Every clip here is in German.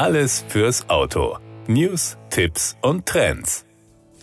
Alles fürs Auto. News, Tipps und Trends.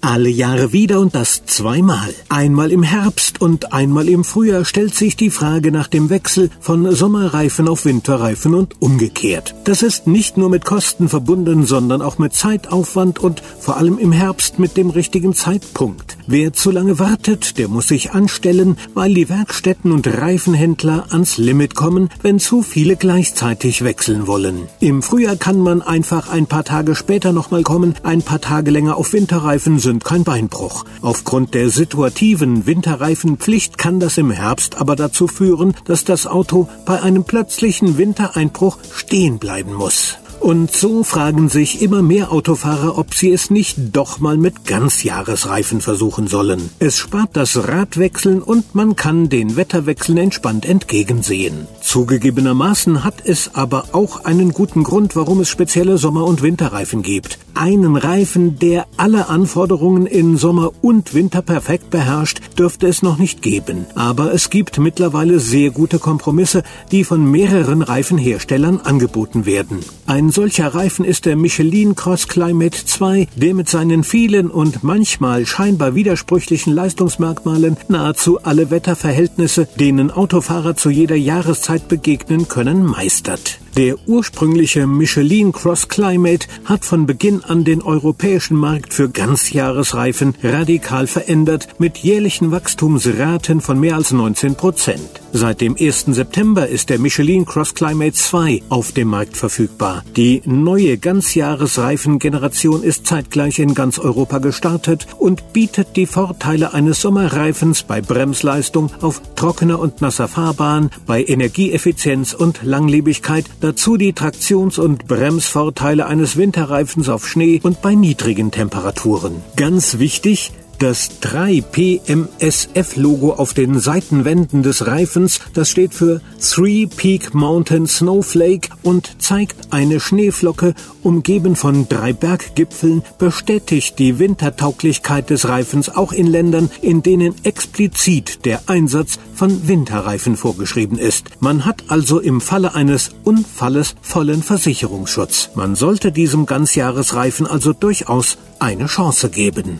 Alle Jahre wieder und das zweimal. Einmal im Herbst und einmal im Frühjahr stellt sich die Frage nach dem Wechsel von Sommerreifen auf Winterreifen und umgekehrt. Das ist nicht nur mit Kosten verbunden, sondern auch mit Zeitaufwand und vor allem im Herbst mit dem richtigen Zeitpunkt. Wer zu lange wartet, der muss sich anstellen, weil die Werkstätten und Reifenhändler ans Limit kommen, wenn zu viele gleichzeitig wechseln wollen. Im Frühjahr kann man einfach ein paar Tage später nochmal kommen, ein paar Tage länger auf Winterreifen sind kein Beinbruch. Aufgrund der situativen Winterreifenpflicht kann das im Herbst aber dazu führen, dass das Auto bei einem plötzlichen Wintereinbruch stehen bleiben muss. Und so fragen sich immer mehr Autofahrer, ob sie es nicht doch mal mit Ganzjahresreifen versuchen sollen. Es spart das Radwechseln und man kann den Wetterwechseln entspannt entgegensehen. Zugegebenermaßen hat es aber auch einen guten Grund, warum es spezielle Sommer- und Winterreifen gibt. Einen Reifen, der alle Anforderungen in Sommer und Winter perfekt beherrscht, dürfte es noch nicht geben. Aber es gibt mittlerweile sehr gute Kompromisse, die von mehreren Reifenherstellern angeboten werden. Ein ein solcher Reifen ist der Michelin Cross Climate 2, der mit seinen vielen und manchmal scheinbar widersprüchlichen Leistungsmerkmalen nahezu alle Wetterverhältnisse, denen Autofahrer zu jeder Jahreszeit begegnen können, meistert. Der ursprüngliche Michelin Cross Climate hat von Beginn an den europäischen Markt für Ganzjahresreifen radikal verändert mit jährlichen Wachstumsraten von mehr als 19 Prozent. Seit dem 1. September ist der Michelin Cross Climate 2 auf dem Markt verfügbar. Die neue Ganzjahresreifengeneration ist zeitgleich in ganz Europa gestartet und bietet die Vorteile eines Sommerreifens bei Bremsleistung auf trockener und nasser Fahrbahn, bei Energieeffizienz und Langlebigkeit, dazu die Traktions- und Bremsvorteile eines Winterreifens auf Schnee und bei niedrigen Temperaturen. Ganz wichtig, das 3PMSF-Logo auf den Seitenwänden des Reifens, das steht für Three Peak Mountain Snowflake und zeigt eine Schneeflocke, umgeben von drei Berggipfeln, bestätigt die Wintertauglichkeit des Reifens auch in Ländern, in denen explizit der Einsatz von Winterreifen vorgeschrieben ist. Man hat also im Falle eines Unfalles vollen Versicherungsschutz. Man sollte diesem Ganzjahresreifen also durchaus eine Chance geben.